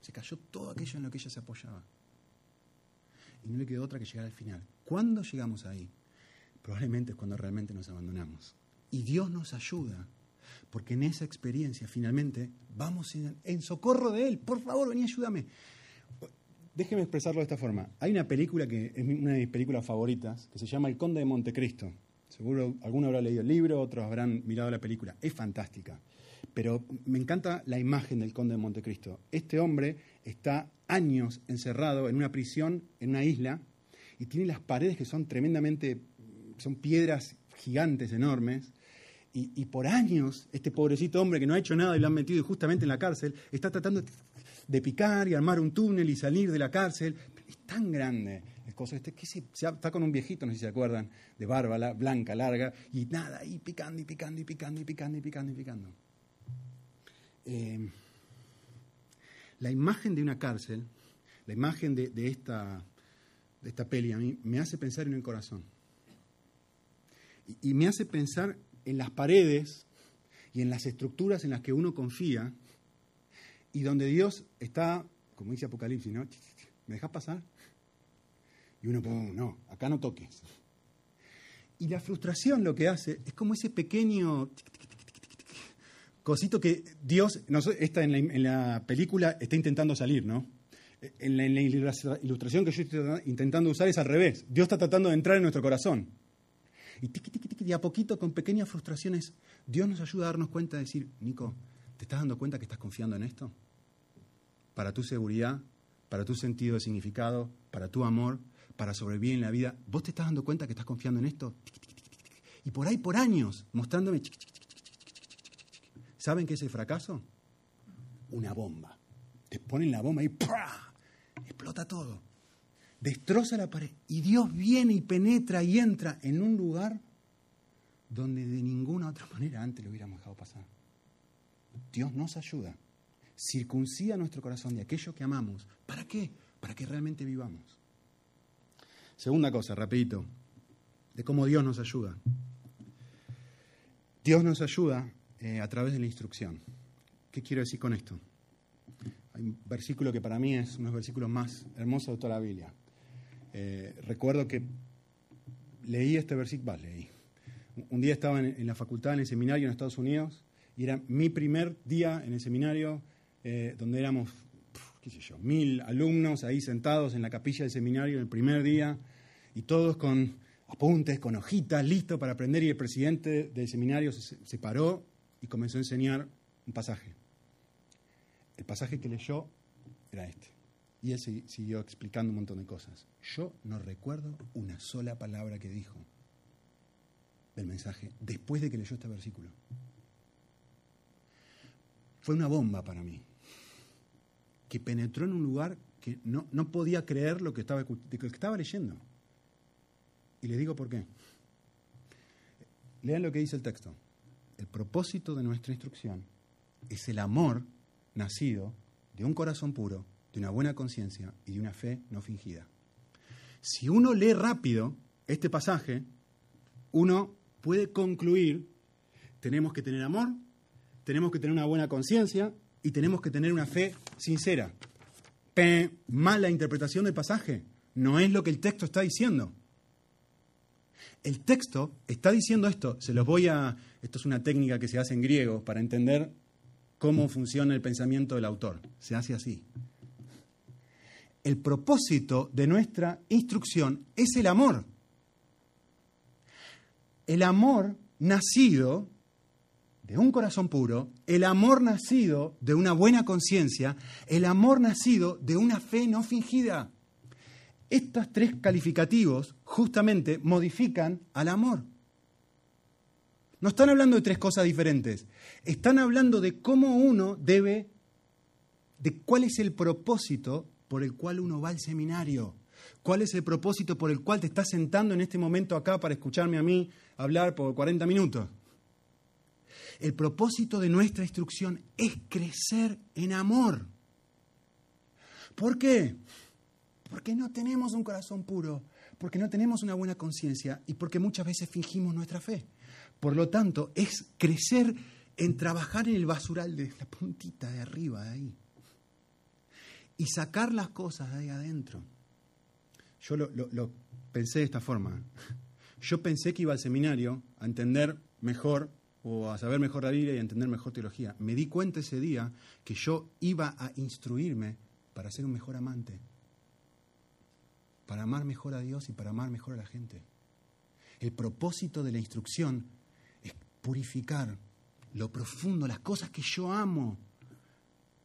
Se cayó todo aquello en lo que ella se apoyaba y no le quedó otra que llegar al final. ¿Cuándo llegamos ahí? Probablemente es cuando realmente nos abandonamos. Y Dios nos ayuda, porque en esa experiencia finalmente vamos en, socorro de Él. Por favor, vení, ayúdame. Déjeme expresarlo de esta forma. Hay una película que es una de mis películas favoritas, que se llama El Conde de Montecristo. Seguro alguno habrá leído el libro, otros habrán mirado la película. Es fantástica. Pero me encanta la imagen del Conde de Montecristo. Este hombre está años encerrado en una prisión, en una isla, y tiene las paredes que son tremendamente, son piedras gigantes, enormes, y, por años este pobrecito hombre que no ha hecho nada y lo han metido justamente en la cárcel, está tratando de picar y armar un túnel y salir de la cárcel. Es tan grande el cosa este que se, está con un viejito, no sé si se acuerdan, de barba blanca, larga, y nada, y picando y picando y picando y picando y picando y picando. Eh, la imagen de una cárcel, la imagen de, esta, de esta peli a mí me hace pensar en el corazón. Y, me hace pensar en las paredes y en las estructuras en las que uno confía y donde Dios está, como dice Apocalipsis, ¿no? ¿Me dejas pasar? Y uno, no, acá no toques. Y la frustración lo que hace es como ese pequeñño cosito que Dios, no, esta en la, película está intentando salir, ¿no? En la, ilustración que yo estoy intentando usar es al revés. Dios está tratando de entrar en nuestro corazón. Y tiqui, a poquito, con pequeñas frustraciones, Dios nos ayuda a darnos cuenta de decir, Nico, ¿te estás dando cuenta que estás confiando en esto? Para tu seguridad, para tu sentido de significado, para tu amor, para sobrevivir en la vida. ¿Vos te estás dando cuenta que estás confiando en esto? Y por ahí, por años, mostrándome, ¿Saben qué es el fracaso? Una bomba. Te ponen la bomba y ¡pah! explota todo. Destroza la pared. Y Dios viene y penetra y entra en un lugar donde de ninguna otra manera antes lo hubiéramos dejado pasar. Dios nos ayuda. Circuncida nuestro corazón de aquello que amamos. ¿Para qué? Para que realmente vivamos. Segunda cosa, rapidito, de cómo Dios nos ayuda. Dios nos ayuda eh, a través de la instrucción. ¿Qué quiero decir con esto? Hay un versículo que para mí es uno de los versículos más hermosos de toda la Biblia. Eh, recuerdo que leí este versículo, leí. Un día estaba en, la facultad, en el seminario en Estados Unidos, y era mi primer día en el seminario, eh, donde éramos, mil alumnos ahí sentados en la capilla del seminario el primer día, y todos con apuntes, con hojitas, listos para aprender, y el presidente del seminario se paró y comenzó a enseñar un pasaje. El pasaje que leyó era este. Y él siguió explicando un montón de cosas. Yo no recuerdo una sola palabra que dijo del mensaje después de que leyó este versículo. Fue una bomba para mí, que penetró en un lugar que no, no podía creer lo que, estaba, lo que estaba leyendo. Y les digo por qué. Lean lo que dice el texto. El propósito de nuestra instrucción es el amor nacido de un corazón puro, de una buena conciencia y de una fe no fingida. Si uno lee rápido este pasaje, uno puede concluir, tenemos que tener amor, tenemos que tener una buena conciencia y tenemos que tener una fe sincera. mala interpretación del pasaje. No es lo que el texto está diciendo. El texto está diciendo esto, se los voy a... Esto es una técnica que se hace en griego para entender cómo funciona el pensamiento del autor. Se hace así. El propósito de nuestra instrucción es el amor. El amor nacido de un corazón puro, el amor nacido de una buena conciencia, el amor nacido de una fe no fingida. Estos tres calificativos justamente modifican al amor. No están hablando de tres cosas diferentes, están hablando de cómo uno debe, de cuál es el propósito por el cual uno va al seminario, cuál es el propósito por el cual te estás sentando en este momento acá para escucharme a mí hablar por 40 minutos. El propósito de nuestra instrucción es crecer en amor. ¿Por qué? Porque no tenemos un corazón puro, porque no tenemos una buena conciencia y porque muchas veces fingimos nuestra fe. Por lo tanto, es crecer en trabajar en el basural de la puntita de arriba, de ahí. Y sacar las cosas de ahí adentro. Yo lo, lo pensé de esta forma. Yo pensé que iba al seminario a entender mejor o a saber mejor la Biblia y a entender mejor teología. Me di cuenta ese día que yo iba a instruirme para ser un mejor amante, para amar mejor a Dios y para amar mejor a la gente. El propósito de la instrucción es purificar lo profundo, las cosas que yo amo.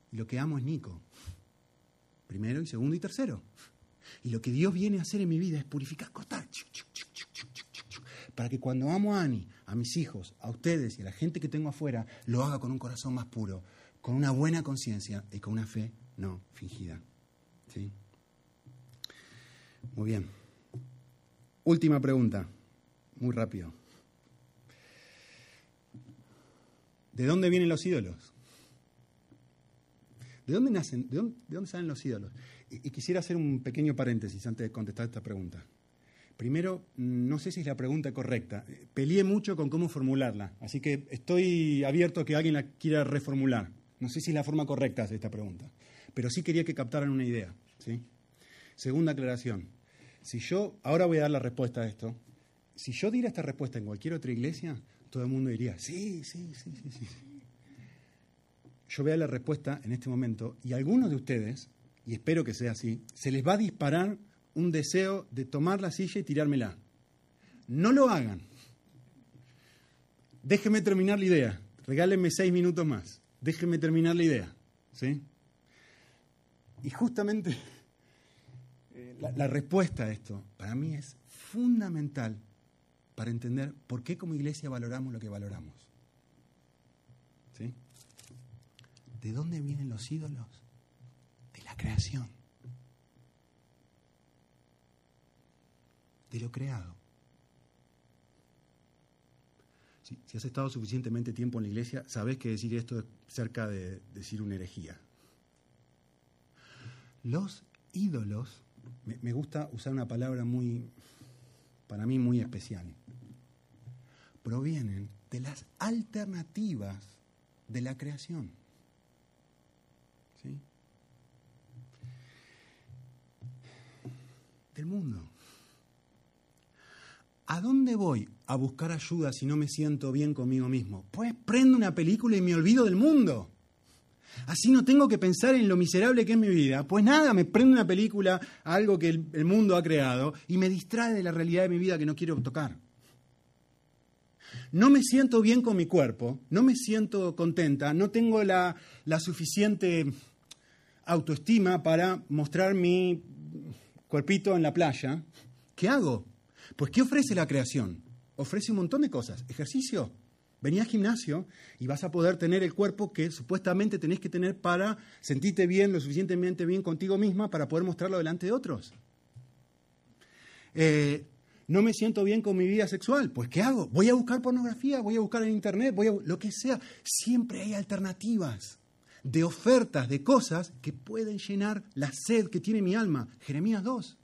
lo que amo es Nico. Primero y segundo y tercero. Y lo que Dios viene a hacer en mi vida es purificar, cortar. Para que cuando amo a Ani, a mis hijos, a ustedes y a la gente que tengo afuera, lo haga con un corazón más puro, con una buena conciencia y con una fe no fingida. ¿Sí? Muy bien. Última pregunta, muy rápido. ¿De dónde vienen los ídolos? ¿De dónde nacen? ¿De dónde, salen los ídolos? Y, quisiera hacer un pequeño paréntesis antes de contestar esta pregunta. Primero, no sé si es la pregunta correcta. Peleé mucho con cómo formularla, así que estoy abierto a que alguien la quiera reformular. No sé si es la forma correcta de esta pregunta, pero sí quería que captaran una idea. ¿sí? Segunda aclaración. Si yo, ahora voy a dar la respuesta a esto, si yo diera esta respuesta en cualquier otra iglesia, todo el mundo diría, sí, sí, sí, sí, sí. Yo veo la respuesta en este momento y a algunos de ustedes, y espero que sea así, se les va a disparar un deseo de tomar la silla y tirármela. No lo hagan. Déjenme terminar la idea. Regálenme seis minutos más. Déjenme terminar la idea. ¿Sí? Y justamente la, respuesta a esto para mí es fundamental para entender por qué como iglesia valoramos lo que valoramos. ¿Sí? ¿De dónde vienen los ídolos? De la creación. De lo creado. Si, has estado suficientemente tiempo en la iglesia, sabes que decir esto es cerca de decir una herejía. Los ídolos me, gusta usar una palabra muy, para mí muy especial. Provienen de las alternativas de la creación. ¿Sí? Del mundo. ¿A dónde voy a buscar ayuda si no me siento bien conmigo mismo? Pues prendo una película y me olvido del mundo. Así no tengo que pensar en lo miserable que es mi vida. Pues nada, me prende una película, algo que el, mundo ha creado, y me distrae de la realidad de mi vida que no quiero tocar. No me siento bien con mi cuerpo, no me siento contenta, no tengo la, la suficiente autoestima para mostrar mi cuerpito en la playa. ¿Qué hago? Pues ¿qué ofrece la creación? Ofrece un montón de cosas. Ejercicio, Vení al gimnasio y vas a poder tener el cuerpo que supuestamente tenés que tener para sentirte bien, lo suficientemente bien contigo misma para poder mostrarlo delante de otros. Eh, no me siento bien con mi vida sexual, pues ¿qué hago? Voy a buscar pornografía, voy a buscar en internet, voy a lo que sea. Siempre hay alternativas de ofertas, de cosas que pueden llenar la sed que tiene mi alma. Jeremías 2.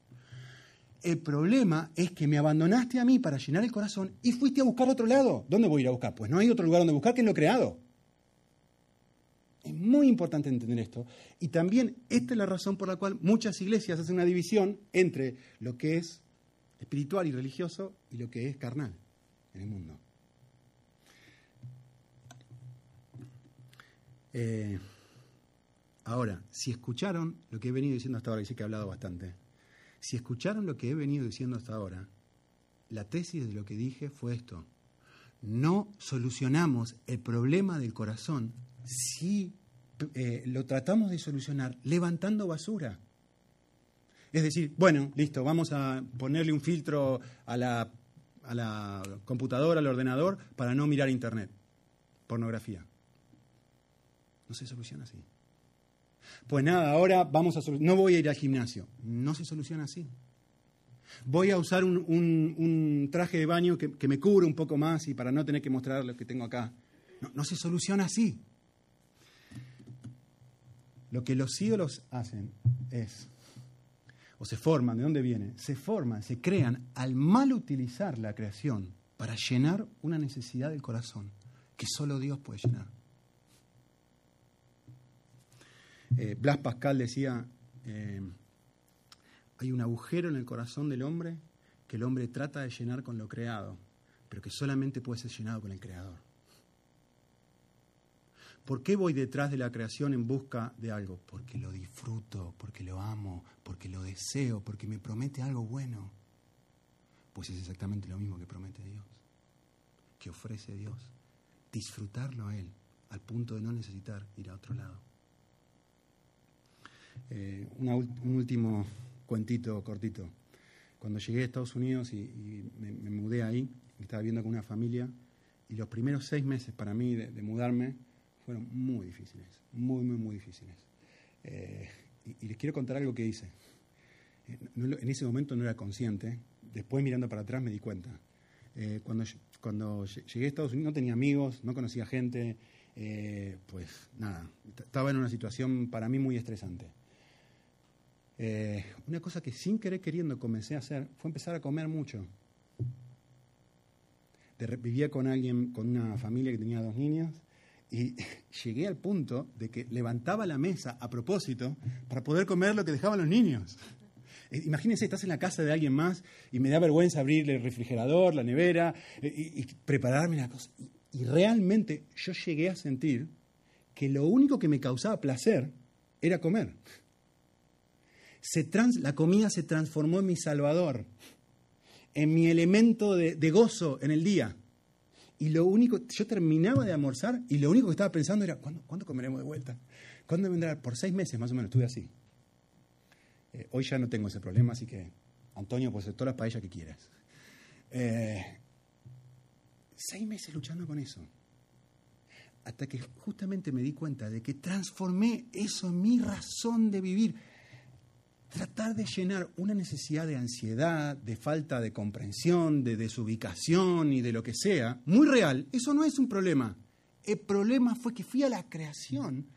El problema es que me abandonaste a mí para llenar el corazón y fuiste a buscar otro lado. ¿Dónde voy a ir a buscar? Pues no hay otro lugar donde buscar que en lo creado. Es muy importante entender esto. Y también esta es la razón por la cual muchas iglesias hacen una división entre lo que es espiritual y religioso y lo que es carnal en el mundo. Eh, ahora, si escucharon lo que he venido diciendo hasta ahora, y sé que he hablado bastante, si escucharon lo que he venido diciendo hasta ahora, la tesis de lo que dije fue esto. No solucionamos el problema del corazón si eh, lo tratamos de solucionar levantando basura. Es decir, bueno, listo, vamos a ponerle un filtro a la, a la computadora, al ordenador, para no mirar Internet, pornografía. No se soluciona así. Pues nada, ahora vamos a no voy a ir al gimnasio. No se soluciona así. Voy a usar un, traje de baño que, me cubre un poco más y para no tener que mostrar lo que tengo acá. No, no se soluciona así. Lo que los ídolos hacen es o se forman, ¿de dónde viene? Se forman, se crean al mal utilizar la creación para llenar una necesidad del corazón que solo Dios puede llenar. Eh, Blas Pascal decía, eh, hay un agujero en el corazón del hombre que el hombre trata de llenar con lo creado, pero que solamente puede ser llenado con el creador. ¿Por qué voy detrás de la creación en busca de algo? Porque lo disfruto, porque lo amo, porque lo deseo, porque me promete algo bueno. Pues es exactamente lo mismo que promete Dios, que ofrece Dios. Disfrutarlo a Él, al punto de no necesitar ir a otro lado. Eh, un último cuentito cortito. Cuando llegué a Estados Unidos y, me, mudé ahí, estaba viviendo con una familia, y los primeros seis meses para mí de mudarme, fueron muy difíciles, muy, muy, muy difíciles. Eh, y, les quiero contar algo que hice. Eh, en ese momento no era consciente, después mirando para atrás me di cuenta. Eh, cuando, cuando llegué a Estados Unidos no tenía amigos, no conocía gente, pues nada, estaba en una situación para mí muy estresante. Una cosa que sin querer queriendo comencé a hacer fue empezar a comer mucho. vivía con alguien, con una familia que tenía dos niños, y [LAUGHS] llegué al punto de que levantaba la mesa a propósito para poder comer lo que dejaban los niños. Eh, imagínense, estás en la casa de alguien más y me da vergüenza abrir el refrigerador, la nevera eh, y, prepararme la cosa. Y, realmente yo llegué a sentir que lo único que me causaba placer era comer. La comida se transformó en mi salvador, en mi elemento de gozo en el día. Y lo único, yo terminaba de almorzar y lo único que estaba pensando era, ¿cuándo, comeremos de vuelta? ¿Cuándo vendrá? Por seis meses más o menos estuve así. Eh, hoy ya no tengo ese problema, así que, Antonio, pues todas las paellas que quieras. Eh, seis meses luchando con eso. Hasta que justamente me di cuenta de que transformé eso en mi razón de vivir tratar de llenar una necesidad de ansiedad, de falta de comprensión, de desubicación y de lo que sea, muy real, eso no es un problema. El problema fue que fui a la creación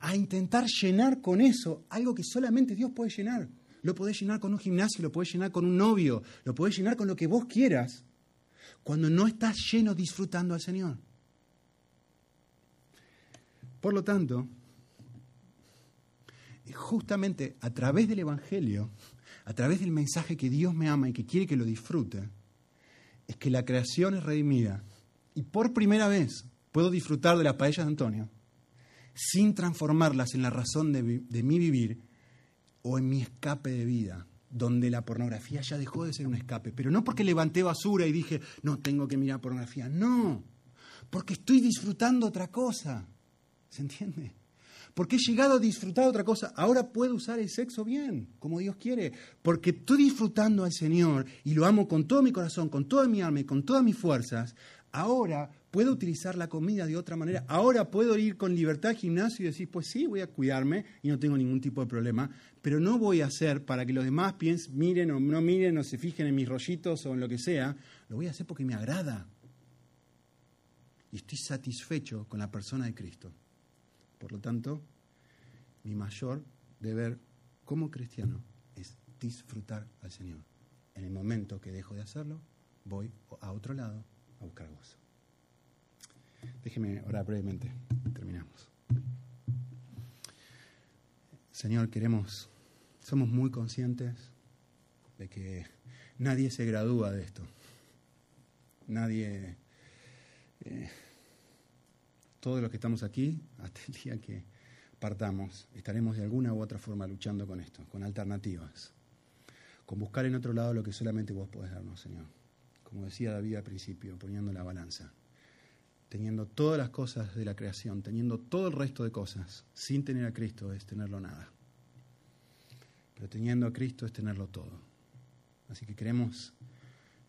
a intentar llenar con eso algo que solamente Dios puede llenar. Lo podés llenar con un gimnasio, lo podés llenar con un novio, lo podés llenar con lo que vos quieras, cuando no estás lleno disfrutando al Señor. Por lo tanto, justamente a través del Evangelio, a través del mensaje que Dios me ama y que quiere que lo disfrute, es que la creación es redimida. Y por primera vez puedo disfrutar de las paellas de Antonio sin transformarlas en la razón de, mi vivir o en mi escape de vida, donde la pornografía ya dejó de ser un escape. Pero no porque levanté basura y dije, no tengo que mirar pornografía. No, porque estoy disfrutando otra cosa. ¿Se entiende? Porque he llegado a disfrutar otra cosa. Ahora puedo usar el sexo bien, como Dios quiere, porque estoy disfrutando al Señor y lo amo con todo mi corazón, con toda mi alma y con todas mis fuerzas. Ahora puedo utilizar la comida de otra manera. Ahora puedo ir con libertad al gimnasio y decir, pues sí, voy a cuidarme y no tengo ningún tipo de problema, pero no voy a hacer para que los demás piensen, miren o no miren o se fijen en mis rollitos o en lo que sea. Lo voy a hacer porque me agrada. Y estoy satisfecho con la persona de Cristo. Por lo tanto, mi mayor deber como cristiano es disfrutar al Señor. En el momento que dejo de hacerlo, voy a otro lado a buscar gozo. Déjeme orar brevemente. Terminamos. Señor, queremos, somos muy conscientes de que nadie se gradúa de esto. Nadie, eh, todos los que estamos aquí, [LAUGHS] hasta el día que partamos, estaremos de alguna u otra forma luchando con esto, con alternativas, con buscar en otro lado lo que solamente vos podés darnos, Señor como decía David al principio, poniendo la balanza, teniendo todas las cosas de la creación, teniendo todo el resto de cosas, sin tener a Cristo es tenerlo nada. Pero teniendo a Cristo es tenerlo todo. Así que queremos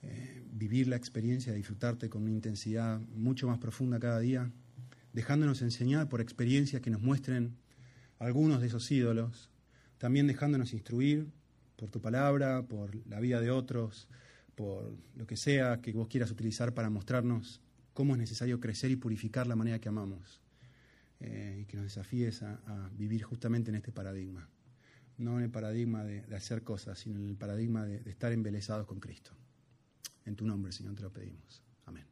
eh, vivir la experiencia, disfrutarte con una intensidad mucho más profunda cada día, dejándonos enseñar por experiencias que nos muestren algunos de esos ídolos, también dejándonos instruir por tu palabra, por la vida de otros, por lo que sea que vos quieras utilizar para mostrarnos cómo es necesario crecer y purificar la manera que amamos. Eh, y que nos desafíes a, vivir justamente en este paradigma. No en el paradigma de, hacer cosas, sino en el paradigma de, de estar embelesados con Cristo. En tu nombre, Señor, te lo pedimos. Amén.